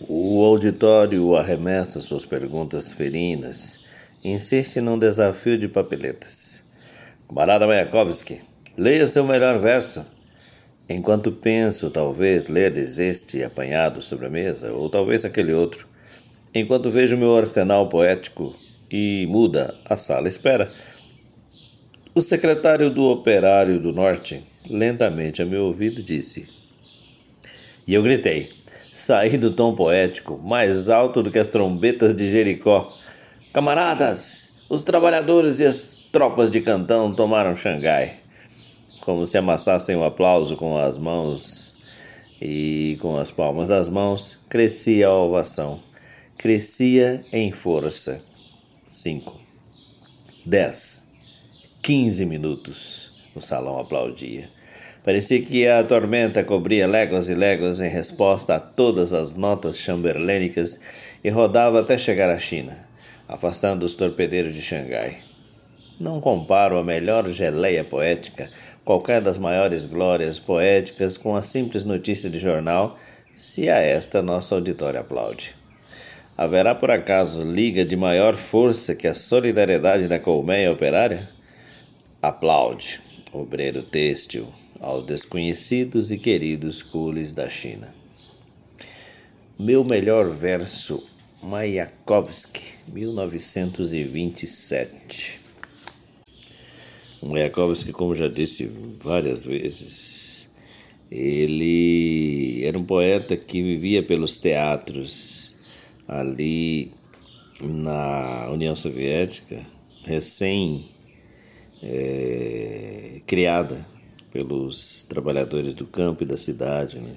O auditório arremessa suas perguntas ferinas insiste num desafio de papeletas. Camarada Mayakovsky, leia seu melhor verso. Enquanto penso, talvez leres este apanhado sobre a mesa, ou talvez aquele outro. Enquanto vejo meu arsenal poético e muda, a sala espera. O secretário do Operário do Norte, lentamente a meu ouvido, disse. E eu gritei. Saí do tom poético, mais alto do que as trombetas de Jericó. Camaradas, os trabalhadores e as tropas de Cantão tomaram Xangai. Como se amassassem o aplauso com as mãos e com as palmas das mãos, crescia a ovação. Crescia em força. Cinco, dez, quinze minutos. O salão aplaudia. Parecia que a tormenta cobria léguas e léguas em resposta a todas as notas chamberlênicas e rodava até chegar à China, afastando os torpedeiros de Xangai. Não comparo a melhor geleia poética, qualquer das maiores glórias poéticas, com a simples notícia de jornal, se a esta nossa auditória aplaude. Haverá por acaso liga de maior força que a solidariedade da colmeia operária? Aplaude, obreiro têxtil aos desconhecidos e queridos cules da China. Meu melhor verso, Mayakovsky, 1927. Mayakovsky, como já disse várias vezes, ele era um poeta que vivia pelos teatros ali na União Soviética, recém é, criada pelos trabalhadores do campo e da cidade, né?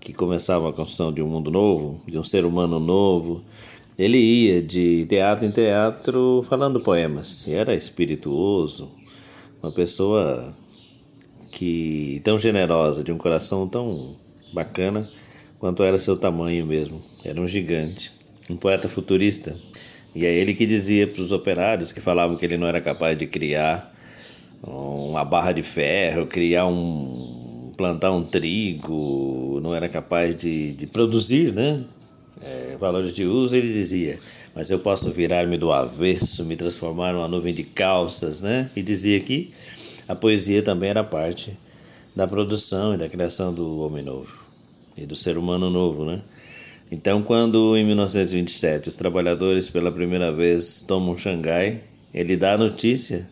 que começavam a construção de um mundo novo, de um ser humano novo. Ele ia de teatro em teatro falando poemas, era espirituoso, uma pessoa que tão generosa, de um coração tão bacana quanto era seu tamanho mesmo. Era um gigante, um poeta futurista. E é ele que dizia para os operários que falavam que ele não era capaz de criar uma barra de ferro, criar um. plantar um trigo, não era capaz de, de produzir né? É, valores de uso, ele dizia. Mas eu posso virar-me do avesso, me transformar numa nuvem de calças, né? E dizia que a poesia também era parte da produção e da criação do homem novo e do ser humano novo, né? Então, quando em 1927 os trabalhadores pela primeira vez tomam Xangai, ele dá a notícia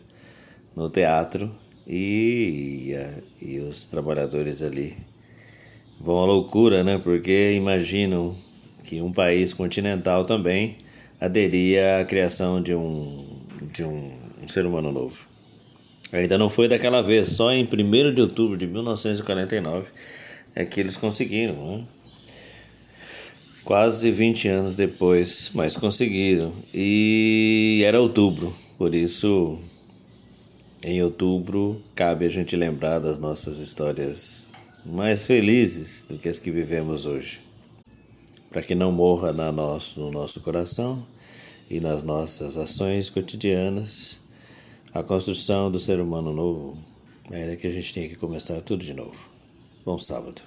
no teatro e, e, e os trabalhadores ali vão à loucura, né? Porque imaginam que um país continental também aderia à criação de um, de um, ser humano novo. Ainda não foi daquela vez, só em 1 de outubro de 1949 é que eles conseguiram. Né? Quase 20 anos depois, mas conseguiram. E era outubro, por isso em outubro, cabe a gente lembrar das nossas histórias mais felizes do que as que vivemos hoje, para que não morra nosso, no nosso coração e nas nossas ações cotidianas a construção do ser humano novo, ainda que a gente tenha que começar tudo de novo. Bom sábado.